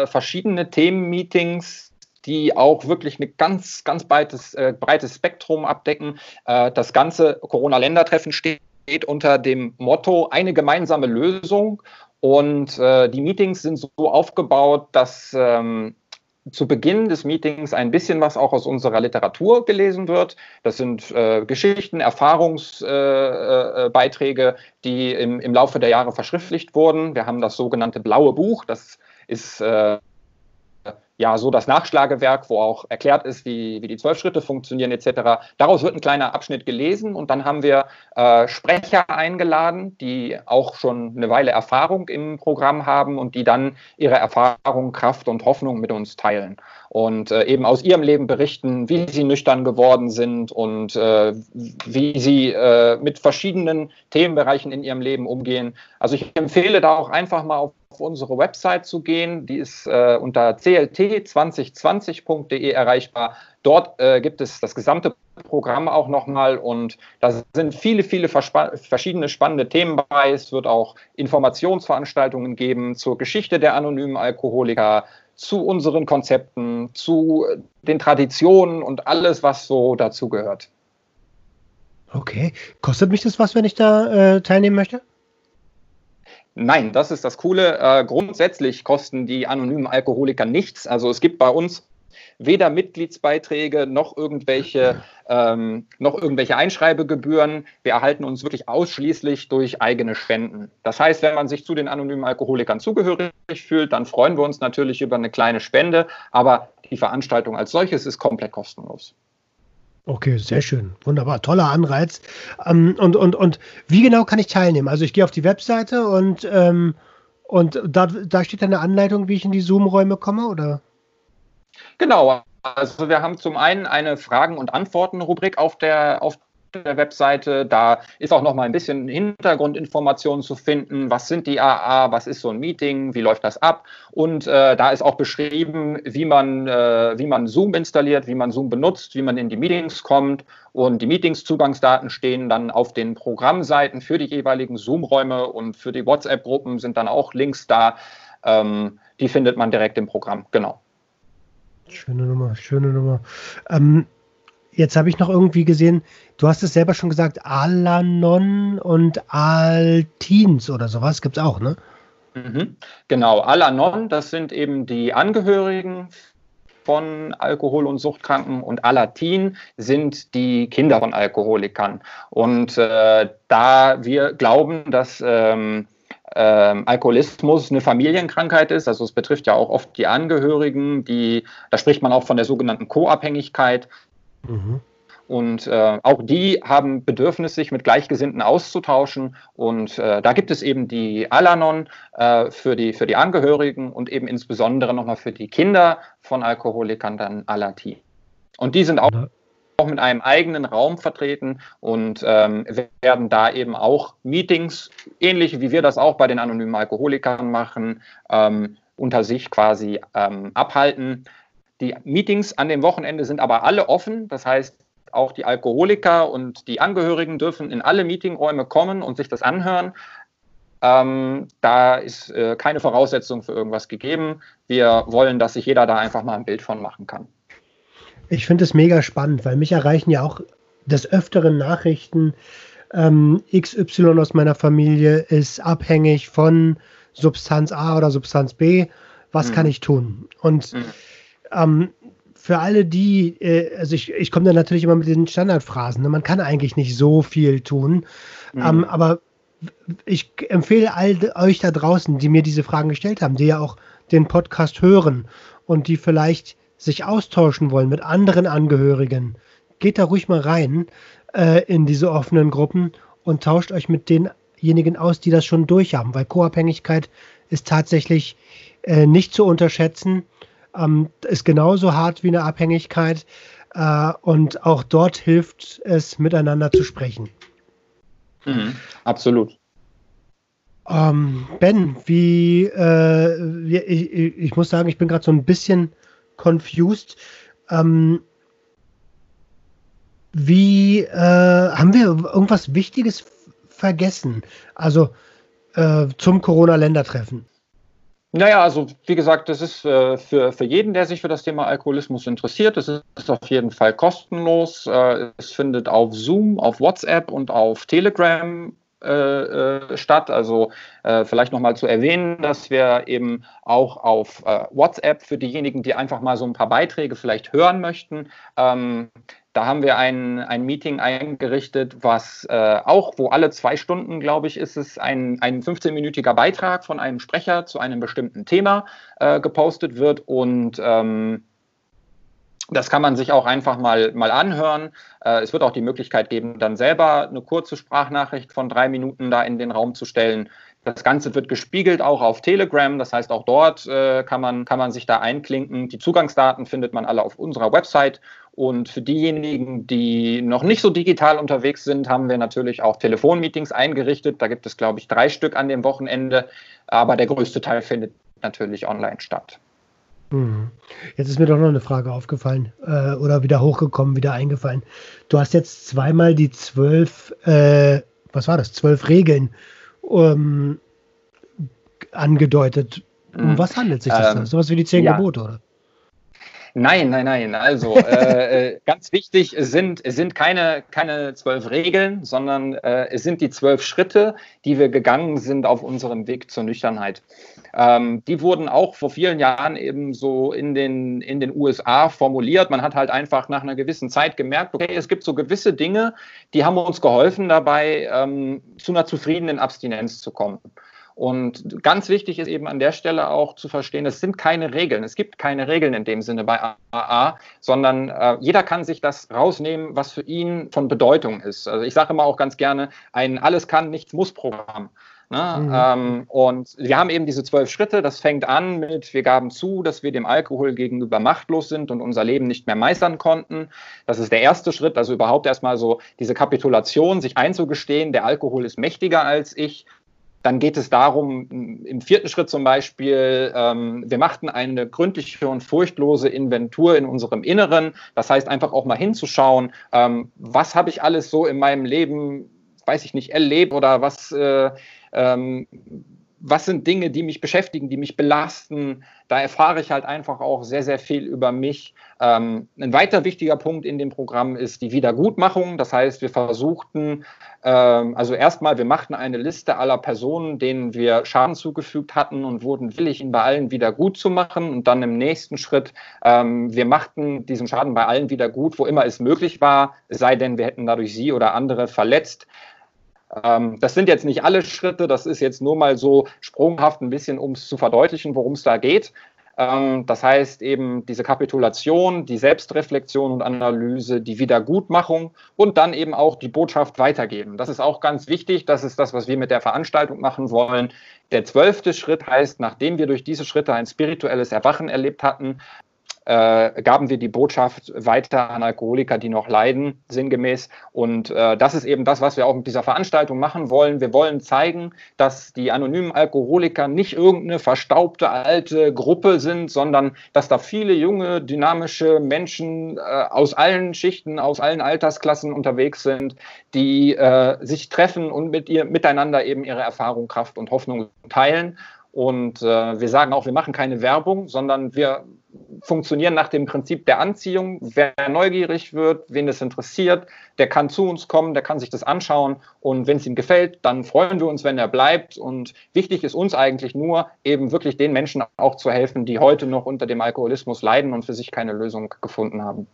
verschiedene Themenmeetings die auch wirklich ein ganz, ganz breites, äh, breites Spektrum abdecken. Äh, das ganze Corona-Ländertreffen steht unter dem Motto eine gemeinsame Lösung. Und äh, die Meetings sind so aufgebaut, dass ähm, zu Beginn des Meetings ein bisschen was auch aus unserer Literatur gelesen wird. Das sind äh, Geschichten, Erfahrungsbeiträge, äh, äh, die im, im Laufe der Jahre verschriftlicht wurden. Wir haben das sogenannte blaue Buch. Das ist äh, ja so das Nachschlagewerk, wo auch erklärt ist, wie, wie die zwölf Schritte funktionieren etc. Daraus wird ein kleiner Abschnitt gelesen und dann haben wir äh, Sprecher eingeladen, die auch schon eine Weile Erfahrung im Programm haben und die dann ihre Erfahrung, Kraft und Hoffnung mit uns teilen und äh, eben aus ihrem Leben berichten, wie sie nüchtern geworden sind und äh, wie sie äh, mit verschiedenen Themenbereichen in ihrem Leben umgehen. Also ich empfehle da auch einfach mal auf unsere Website zu gehen. Die ist äh, unter clt2020.de erreichbar. Dort äh, gibt es das gesamte Programm auch nochmal und da sind viele, viele verschiedene spannende Themen bei. Es wird auch Informationsveranstaltungen geben zur Geschichte der anonymen Alkoholiker, zu unseren Konzepten, zu den Traditionen und alles, was so dazugehört. Okay. Kostet mich das was, wenn ich da äh, teilnehmen möchte? Nein, das ist das Coole. Äh, grundsätzlich kosten die anonymen Alkoholiker nichts. Also es gibt bei uns weder Mitgliedsbeiträge noch irgendwelche, ähm, noch irgendwelche Einschreibegebühren. Wir erhalten uns wirklich ausschließlich durch eigene Spenden. Das heißt, wenn man sich zu den anonymen Alkoholikern zugehörig fühlt, dann freuen wir uns natürlich über eine kleine Spende, aber die Veranstaltung als solches ist komplett kostenlos. Okay, sehr schön. Wunderbar. Toller Anreiz. Ähm, und, und, und wie genau kann ich teilnehmen? Also ich gehe auf die Webseite und, ähm, und da, da steht dann eine Anleitung, wie ich in die Zoom-Räume komme, oder? Genau, also wir haben zum einen eine Fragen- und Antworten-Rubrik auf der, auf der Webseite. Da ist auch noch mal ein bisschen Hintergrundinformationen zu finden. Was sind die AA? Was ist so ein Meeting? Wie läuft das ab? Und äh, da ist auch beschrieben, wie man, äh, wie man Zoom installiert, wie man Zoom benutzt, wie man in die Meetings kommt. Und die Meetings-Zugangsdaten stehen dann auf den Programmseiten für die jeweiligen Zoom-Räume und für die WhatsApp-Gruppen sind dann auch Links da. Ähm, die findet man direkt im Programm. Genau. Schöne Nummer, schöne Nummer. Ähm, jetzt habe ich noch irgendwie gesehen, du hast es selber schon gesagt, Alanon und Altins oder sowas gibt es auch, ne? Mhm. Genau, Alanon, das sind eben die Angehörigen von Alkohol- und Suchtkranken und Alatin sind die Kinder von Alkoholikern. Und äh, da wir glauben, dass ähm, ähm, Alkoholismus eine Familienkrankheit ist. Also es betrifft ja auch oft die Angehörigen, die, da spricht man auch von der sogenannten Co-Abhängigkeit. Mhm. Und äh, auch die haben Bedürfnis, sich mit Gleichgesinnten auszutauschen. Und äh, da gibt es eben die Alanon äh, für, die, für die Angehörigen und eben insbesondere nochmal für die Kinder von Alkoholikern dann Alati. Und die sind auch auch mit einem eigenen Raum vertreten und ähm, werden da eben auch Meetings, ähnlich wie wir das auch bei den anonymen Alkoholikern machen, ähm, unter sich quasi ähm, abhalten. Die Meetings an dem Wochenende sind aber alle offen, das heißt, auch die Alkoholiker und die Angehörigen dürfen in alle Meetingräume kommen und sich das anhören. Ähm, da ist äh, keine Voraussetzung für irgendwas gegeben. Wir wollen, dass sich jeder da einfach mal ein Bild von machen kann. Ich finde es mega spannend, weil mich erreichen ja auch des Öfteren Nachrichten. Ähm, XY aus meiner Familie ist abhängig von Substanz A oder Substanz B. Was mhm. kann ich tun? Und mhm. Ähm, für alle die, äh, also ich, ich komme da natürlich immer mit den Standardphrasen. Ne? Man kann eigentlich nicht so viel tun. Mhm. Ähm, aber ich empfehle all euch da draußen, die mir diese Fragen gestellt haben, die ja auch den Podcast hören und die vielleicht sich austauschen wollen mit anderen Angehörigen, geht da ruhig mal rein äh, in diese offenen Gruppen und tauscht euch mit denjenigen aus, die das schon durchhaben, weil Co-Abhängigkeit ist tatsächlich äh, nicht zu unterschätzen, ähm, ist genauso hart wie eine Abhängigkeit äh, und auch dort hilft es, miteinander zu sprechen. Mhm, absolut. Ähm, ben, wie, äh, ich, ich, muss sagen, ich bin gerade so ein bisschen confused. Ähm, wie äh, haben wir irgendwas Wichtiges vergessen? Also äh, zum Corona-Ländertreffen. Naja, also wie gesagt, das ist äh, für, für jeden, der sich für das Thema Alkoholismus interessiert, das ist, ist auf jeden Fall kostenlos. Äh, es findet auf Zoom, auf WhatsApp und auf Telegram äh, äh, statt. Also äh, vielleicht nochmal zu erwähnen, dass wir eben auch auf äh, WhatsApp für diejenigen, die einfach mal so ein paar Beiträge vielleicht hören möchten, ähm, da haben wir ein, ein Meeting eingerichtet, was äh, auch, wo alle zwei Stunden, glaube ich, ist es ein, ein 15-minütiger Beitrag von einem Sprecher zu einem bestimmten Thema äh, gepostet wird. Und ähm, das kann man sich auch einfach mal, mal anhören. Äh, es wird auch die Möglichkeit geben, dann selber eine kurze Sprachnachricht von drei Minuten da in den Raum zu stellen. Das Ganze wird gespiegelt auch auf Telegram, das heißt auch dort äh, kann, man, kann man sich da einklinken. Die Zugangsdaten findet man alle auf unserer Website und für diejenigen, die noch nicht so digital unterwegs sind, haben wir natürlich auch Telefonmeetings eingerichtet. Da gibt es, glaube ich, drei Stück an dem Wochenende. Aber der größte Teil findet natürlich online statt. Hm. Jetzt ist mir doch noch eine Frage aufgefallen äh, oder wieder hochgekommen, wieder eingefallen. Du hast jetzt zweimal die zwölf, äh, was war das, zwölf Regeln ähm, angedeutet. Um hm. was handelt sich das ähm, da? Sowas wie die zehn ja. Gebote, oder? Nein, nein, nein. Also äh, äh, ganz wichtig, sind, sind keine, keine zwölf Regeln, sondern äh, es sind die zwölf Schritte, die wir gegangen sind auf unserem Weg zur Nüchternheit. Ähm, die wurden auch vor vielen Jahren eben so in den, in den USA formuliert. Man hat halt einfach nach einer gewissen Zeit gemerkt, okay, es gibt so gewisse Dinge, die haben uns geholfen dabei, ähm, zu einer zufriedenen Abstinenz zu kommen. Und ganz wichtig ist eben an der Stelle auch zu verstehen, es sind keine Regeln. Es gibt keine Regeln in dem Sinne bei AA, sondern äh, jeder kann sich das rausnehmen, was für ihn von Bedeutung ist. Also ich sage immer auch ganz gerne, ein Alles kann, nichts muss Programm. Ne? Mhm. Ähm, und wir haben eben diese zwölf Schritte. Das fängt an mit, wir gaben zu, dass wir dem Alkohol gegenüber machtlos sind und unser Leben nicht mehr meistern konnten. Das ist der erste Schritt, also überhaupt erstmal so diese Kapitulation, sich einzugestehen, der Alkohol ist mächtiger als ich dann geht es darum, im vierten Schritt zum Beispiel, ähm, wir machten eine gründliche und furchtlose Inventur in unserem Inneren. Das heißt, einfach auch mal hinzuschauen, ähm, was habe ich alles so in meinem Leben, weiß ich nicht, erlebt oder was, äh, ähm, was sind Dinge, die mich beschäftigen, die mich belasten. Da erfahre ich halt einfach auch sehr, sehr viel über mich. Ähm, ein weiter wichtiger Punkt in dem Programm ist die Wiedergutmachung. Das heißt, wir versuchten, ähm, also erstmal, wir machten eine Liste aller Personen, denen wir Schaden zugefügt hatten und wurden willig, ihn bei allen wieder gut zu machen. Und dann im nächsten Schritt, ähm, wir machten diesen Schaden bei allen wieder gut, wo immer es möglich war, es sei denn, wir hätten dadurch sie oder andere verletzt. Ähm, das sind jetzt nicht alle Schritte, das ist jetzt nur mal so sprunghaft ein bisschen, um es zu verdeutlichen, worum es da geht. Ähm, das heißt eben diese Kapitulation, die Selbstreflexion und Analyse, die Wiedergutmachung und dann eben auch die Botschaft weitergeben. Das ist auch ganz wichtig. Das ist das, was wir mit der Veranstaltung machen wollen. Der zwölfte Schritt heißt, nachdem wir durch diese Schritte ein spirituelles Erwachen erlebt hatten, äh, gaben wir die Botschaft weiter an Alkoholiker, die noch leiden, sinngemäß. Und äh, das ist eben das, was wir auch mit dieser Veranstaltung machen wollen. Wir wollen zeigen, dass die anonymen Alkoholiker nicht irgendeine verstaubte alte Gruppe sind, sondern dass da viele junge, dynamische Menschen äh, aus allen Schichten, aus allen Altersklassen unterwegs sind, die äh, sich treffen und mit ihr miteinander eben ihre Erfahrung, Kraft und Hoffnung teilen. Und äh, wir sagen auch, wir machen keine Werbung, sondern wir funktionieren nach dem Prinzip der Anziehung. Wer neugierig wird, wen es interessiert, der kann zu uns kommen, der kann sich das anschauen und wenn es ihm gefällt, dann freuen wir uns, wenn er bleibt. Und wichtig ist uns eigentlich nur, eben wirklich den Menschen auch zu helfen, die heute noch unter dem Alkoholismus leiden und für sich keine Lösung gefunden haben.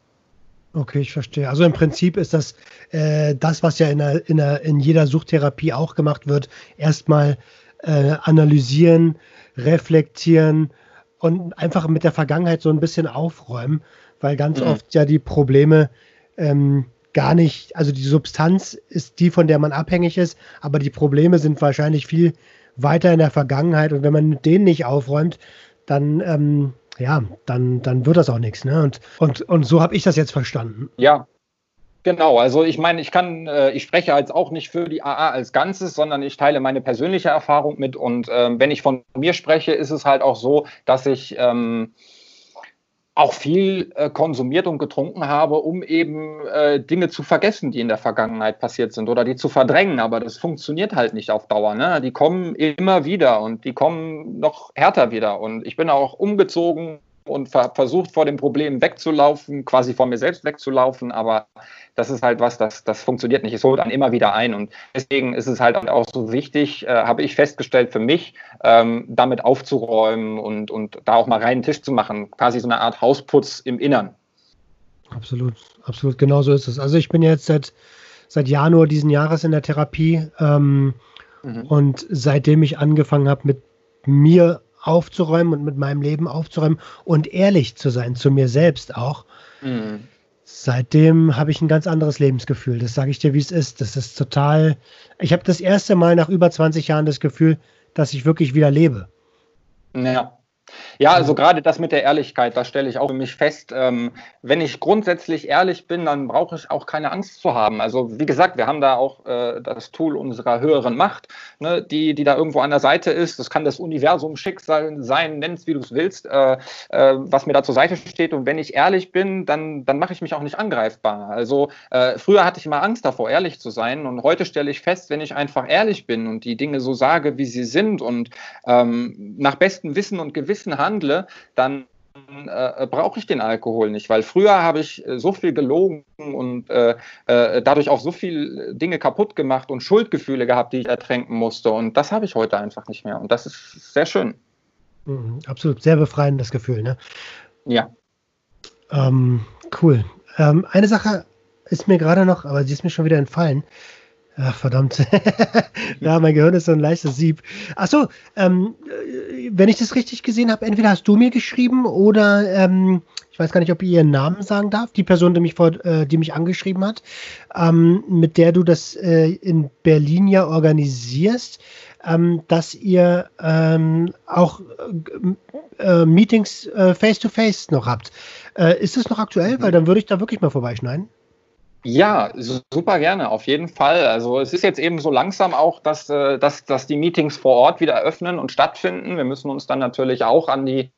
Okay, ich verstehe. Also im Prinzip ist das äh, das, was ja in, der, in, der, in jeder Suchtherapie auch gemacht wird, erstmal äh, analysieren, reflektieren und einfach mit der Vergangenheit so ein bisschen aufräumen, weil ganz mhm. oft ja die Probleme ähm, gar nicht, also die Substanz ist die, von der man abhängig ist, aber die Probleme sind wahrscheinlich viel weiter in der Vergangenheit und wenn man mit denen nicht aufräumt, dann ähm, ja, dann, dann wird das auch nichts. Ne? Und, und, und so habe ich das jetzt verstanden. Ja, Genau, also ich meine, ich kann, äh, ich spreche jetzt auch nicht für die AA als Ganzes, sondern ich teile meine persönliche Erfahrung mit. Und ähm, wenn ich von mir spreche, ist es halt auch so, dass ich ähm, auch viel äh, konsumiert und getrunken habe, um eben äh, Dinge zu vergessen, die in der Vergangenheit passiert sind oder die zu verdrängen. Aber das funktioniert halt nicht auf Dauer. Ne? Die kommen immer wieder und die kommen noch härter wieder. Und ich bin auch umgezogen und ver versucht vor dem Problem wegzulaufen, quasi vor mir selbst wegzulaufen, aber das ist halt was, das, das funktioniert nicht. Es holt dann immer wieder ein und deswegen ist es halt auch so wichtig, äh, habe ich festgestellt für mich, ähm, damit aufzuräumen und, und da auch mal reinen Tisch zu machen, quasi so eine Art Hausputz im Innern. Absolut, absolut, genau so ist es. Also ich bin jetzt seit, seit Januar diesen Jahres in der Therapie ähm, mhm. und seitdem ich angefangen habe, mit mir aufzuräumen und mit meinem Leben aufzuräumen und ehrlich zu sein, zu mir selbst auch. Mhm. Seitdem habe ich ein ganz anderes Lebensgefühl. Das sage ich dir, wie es ist. Das ist total. Ich habe das erste Mal nach über 20 Jahren das Gefühl, dass ich wirklich wieder lebe. Ja. Ja, also gerade das mit der Ehrlichkeit, da stelle ich auch für mich fest, ähm, wenn ich grundsätzlich ehrlich bin, dann brauche ich auch keine Angst zu haben. Also wie gesagt, wir haben da auch äh, das Tool unserer höheren Macht, ne, die, die da irgendwo an der Seite ist. Das kann das Universum Schicksal sein, nennst wie du es willst, äh, äh, was mir da zur Seite steht. Und wenn ich ehrlich bin, dann, dann mache ich mich auch nicht angreifbar. Also äh, früher hatte ich immer Angst davor, ehrlich zu sein. Und heute stelle ich fest, wenn ich einfach ehrlich bin und die Dinge so sage, wie sie sind und ähm, nach bestem Wissen und Gewissen Wissen handle, dann äh, brauche ich den Alkohol nicht, weil früher habe ich äh, so viel gelogen und äh, äh, dadurch auch so viele Dinge kaputt gemacht und Schuldgefühle gehabt, die ich ertränken musste. Und das habe ich heute einfach nicht mehr. Und das ist sehr schön. Mhm, absolut, sehr befreiendes Gefühl, ne? Ja. Ähm, cool. Ähm, eine Sache ist mir gerade noch, aber sie ist mir schon wieder entfallen. Ach, verdammt. ja, mein Gehirn ist so ein leichtes Sieb. Achso, ähm, wenn ich das richtig gesehen habe, entweder hast du mir geschrieben oder ähm, ich weiß gar nicht, ob ich ihren Namen sagen darf, die Person, die mich, vor, äh, die mich angeschrieben hat, ähm, mit der du das äh, in Berlin ja organisierst, ähm, dass ihr ähm, auch äh, äh Meetings face to -face noch habt. Äh, ist das noch aktuell? Weil dann würde ich da wirklich mal vorbeischneiden. Ja, super gerne, auf jeden Fall. Also es ist jetzt eben so langsam auch, dass, äh, dass, dass die Meetings vor Ort wieder öffnen und stattfinden. Wir müssen uns dann natürlich auch an die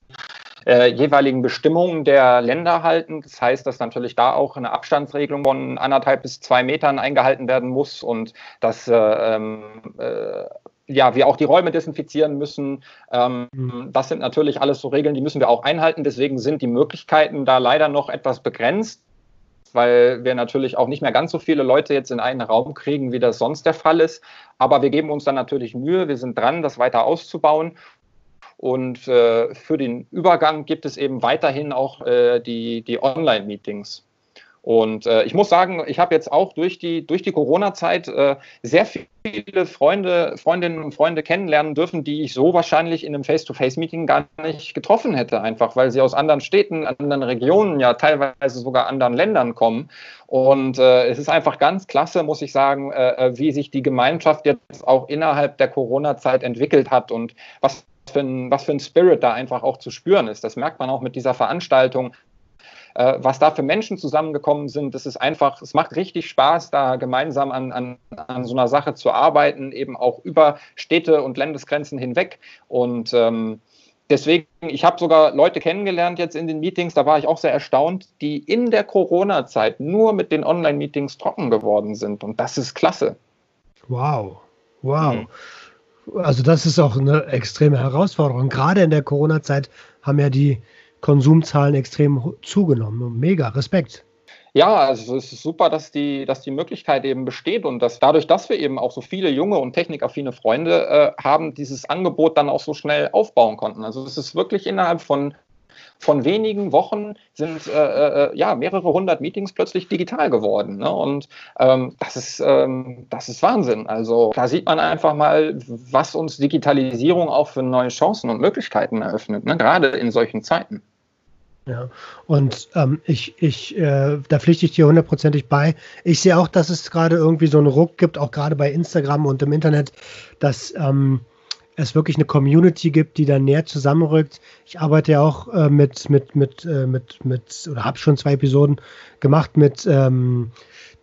äh, jeweiligen Bestimmungen der Länder halten. Das heißt, dass natürlich da auch eine Abstandsregelung von anderthalb bis zwei Metern eingehalten werden muss und dass äh, ähm, äh, ja, wir auch die Räume desinfizieren müssen. Ähm, mhm. Das sind natürlich alles so Regeln, die müssen wir auch einhalten. Deswegen sind die Möglichkeiten da leider noch etwas begrenzt weil wir natürlich auch nicht mehr ganz so viele Leute jetzt in einen Raum kriegen, wie das sonst der Fall ist. Aber wir geben uns dann natürlich Mühe, wir sind dran, das weiter auszubauen. Und äh, für den Übergang gibt es eben weiterhin auch äh, die, die Online-Meetings. Und äh, ich muss sagen, ich habe jetzt auch durch die, durch die Corona-Zeit äh, sehr viele Freunde, Freundinnen und Freunde kennenlernen dürfen, die ich so wahrscheinlich in einem Face-to-Face-Meeting gar nicht getroffen hätte, einfach weil sie aus anderen Städten, anderen Regionen, ja teilweise sogar anderen Ländern kommen. Und äh, es ist einfach ganz klasse, muss ich sagen, äh, äh, wie sich die Gemeinschaft jetzt auch innerhalb der Corona-Zeit entwickelt hat und was für ein, was für ein Spirit da einfach auch zu spüren ist. Das merkt man auch mit dieser Veranstaltung äh, was da für Menschen zusammengekommen sind. Das ist einfach, es macht richtig Spaß, da gemeinsam an, an, an so einer Sache zu arbeiten, eben auch über Städte und Landesgrenzen hinweg. Und ähm, deswegen, ich habe sogar Leute kennengelernt jetzt in den Meetings, da war ich auch sehr erstaunt, die in der Corona-Zeit nur mit den Online-Meetings trocken geworden sind. Und das ist klasse. Wow, wow. Mhm. Also das ist auch eine extreme Herausforderung. Gerade in der Corona-Zeit haben ja die Konsumzahlen extrem zugenommen. Mega, Respekt. Ja, also es ist super, dass die, dass die Möglichkeit eben besteht und dass dadurch, dass wir eben auch so viele junge und technikaffine Freunde äh, haben, dieses Angebot dann auch so schnell aufbauen konnten. Also es ist wirklich innerhalb von, von wenigen Wochen sind äh, äh, ja mehrere hundert Meetings plötzlich digital geworden. Ne? Und ähm, das, ist, ähm, das ist Wahnsinn. Also da sieht man einfach mal, was uns Digitalisierung auch für neue Chancen und Möglichkeiten eröffnet, ne? gerade in solchen Zeiten. Ja, und ähm, ich, ich, äh, da pflichte ich dir hundertprozentig bei. Ich sehe auch, dass es gerade irgendwie so einen Ruck gibt, auch gerade bei Instagram und im Internet, dass ähm, es wirklich eine Community gibt, die da näher zusammenrückt. Ich arbeite ja auch äh, mit, mit, mit, äh, mit, mit, oder habe schon zwei Episoden gemacht mit ähm,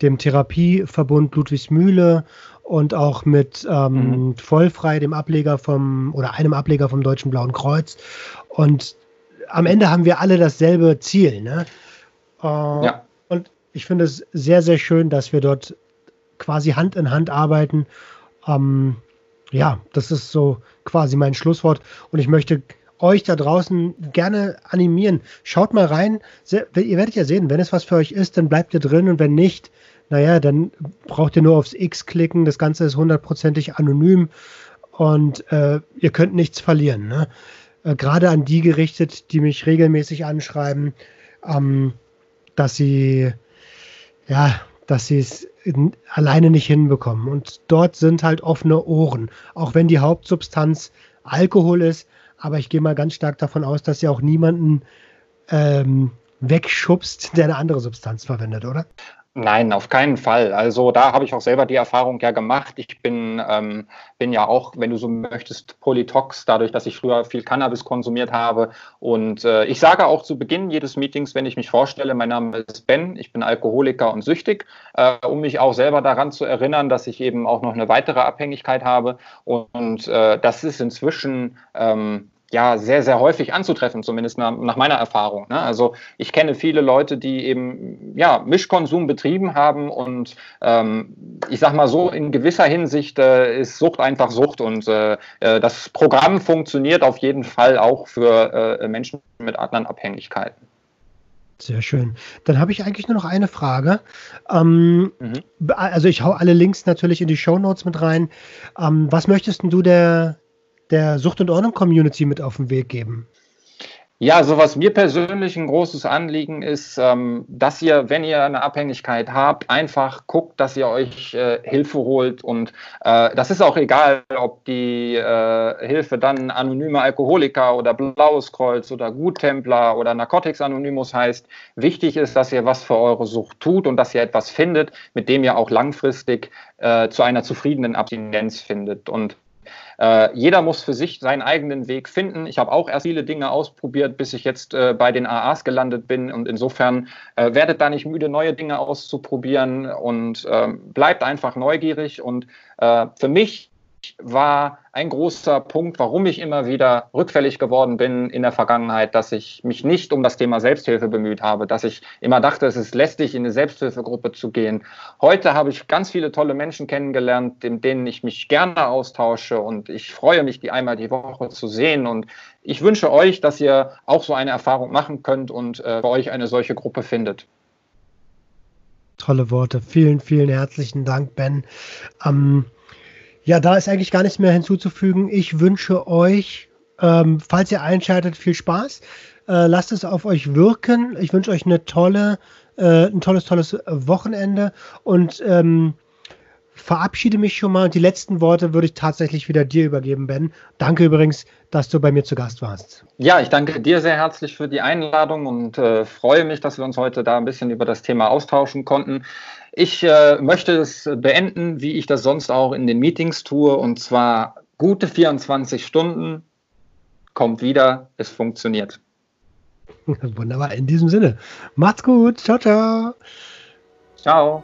dem Therapieverbund Ludwigsmühle und auch mit ähm, mhm. Vollfrei, dem Ableger vom, oder einem Ableger vom Deutschen Blauen Kreuz. Und am Ende haben wir alle dasselbe Ziel. Ne? Äh, ja. Und ich finde es sehr, sehr schön, dass wir dort quasi Hand in Hand arbeiten. Ähm, ja, das ist so quasi mein Schlusswort. Und ich möchte euch da draußen gerne animieren. Schaut mal rein. Ihr werdet ja sehen, wenn es was für euch ist, dann bleibt ihr drin und wenn nicht, naja, dann braucht ihr nur aufs X klicken. Das Ganze ist hundertprozentig anonym und äh, ihr könnt nichts verlieren. Ne? Äh, Gerade an die gerichtet, die mich regelmäßig anschreiben, ähm, dass sie ja, dass sie es alleine nicht hinbekommen. Und dort sind halt offene Ohren, auch wenn die Hauptsubstanz Alkohol ist. Aber ich gehe mal ganz stark davon aus, dass sie auch niemanden ähm, wegschubst, der eine andere Substanz verwendet, oder? Nein, auf keinen Fall. Also da habe ich auch selber die Erfahrung ja gemacht. Ich bin, ähm, bin ja auch, wenn du so möchtest, Polytox, dadurch, dass ich früher viel Cannabis konsumiert habe. Und äh, ich sage auch zu Beginn jedes Meetings, wenn ich mich vorstelle, mein Name ist Ben, ich bin Alkoholiker und süchtig, äh, um mich auch selber daran zu erinnern, dass ich eben auch noch eine weitere Abhängigkeit habe. Und äh, das ist inzwischen ähm, ja sehr, sehr häufig anzutreffen, zumindest nach, nach meiner Erfahrung. Ne? Also ich kenne viele Leute, die eben ja, Mischkonsum betrieben haben und ähm, ich sag mal so, in gewisser Hinsicht äh, ist Sucht einfach Sucht und äh, äh das Programm funktioniert auf jeden Fall auch für äh, Menschen mit anderen Abhängigkeiten. Sehr schön. Dann habe ich eigentlich nur noch eine Frage. Ähm, mhm. Also ich hau alle Links natürlich in die Show Notes mit rein. Ähm, was möchtest du der, der Sucht- und Ordnung-Community mit auf den Weg geben? Ja, also was mir persönlich ein großes Anliegen ist, ähm, dass ihr, wenn ihr eine Abhängigkeit habt, einfach guckt, dass ihr euch äh, Hilfe holt. Und äh, das ist auch egal, ob die äh, Hilfe dann anonyme Alkoholiker oder Blaues Kreuz oder Guttempler oder Narcotics Anonymous heißt. Wichtig ist, dass ihr was für eure Sucht tut und dass ihr etwas findet, mit dem ihr auch langfristig zu einer zufriedenen Abstinenz findet. Und äh, jeder muss für sich seinen eigenen Weg finden. Ich habe auch erst viele Dinge ausprobiert, bis ich jetzt äh, bei den AAs gelandet bin. Und insofern äh, werdet da nicht müde, neue Dinge auszuprobieren und ähm, bleibt einfach neugierig. Und äh, für mich war ein großer Punkt, warum ich immer wieder rückfällig geworden bin in der Vergangenheit, dass ich mich nicht um das Thema Selbsthilfe bemüht habe, dass ich immer dachte, es ist lästig, in eine Selbsthilfegruppe zu gehen. Heute habe ich ganz viele tolle Menschen kennengelernt, in denen ich mich gerne austausche und ich freue mich, die einmal die Woche zu sehen. Und ich wünsche euch, dass ihr auch so eine Erfahrung machen könnt und äh, bei euch eine solche Gruppe findet. Tolle Worte. Vielen, vielen herzlichen Dank, Ben. Ähm ja, da ist eigentlich gar nichts mehr hinzuzufügen. Ich wünsche euch, ähm, falls ihr einschaltet, viel Spaß. Äh, lasst es auf euch wirken. Ich wünsche euch eine tolle, äh, ein tolles, tolles Wochenende und ähm, verabschiede mich schon mal. Und die letzten Worte würde ich tatsächlich wieder dir übergeben, Ben. Danke übrigens, dass du bei mir zu Gast warst. Ja, ich danke dir sehr herzlich für die Einladung und äh, freue mich, dass wir uns heute da ein bisschen über das Thema austauschen konnten. Ich äh, möchte es beenden, wie ich das sonst auch in den Meetings tue, und zwar gute 24 Stunden, kommt wieder, es funktioniert. Wunderbar, in diesem Sinne. Macht's gut, ciao, ciao. Ciao.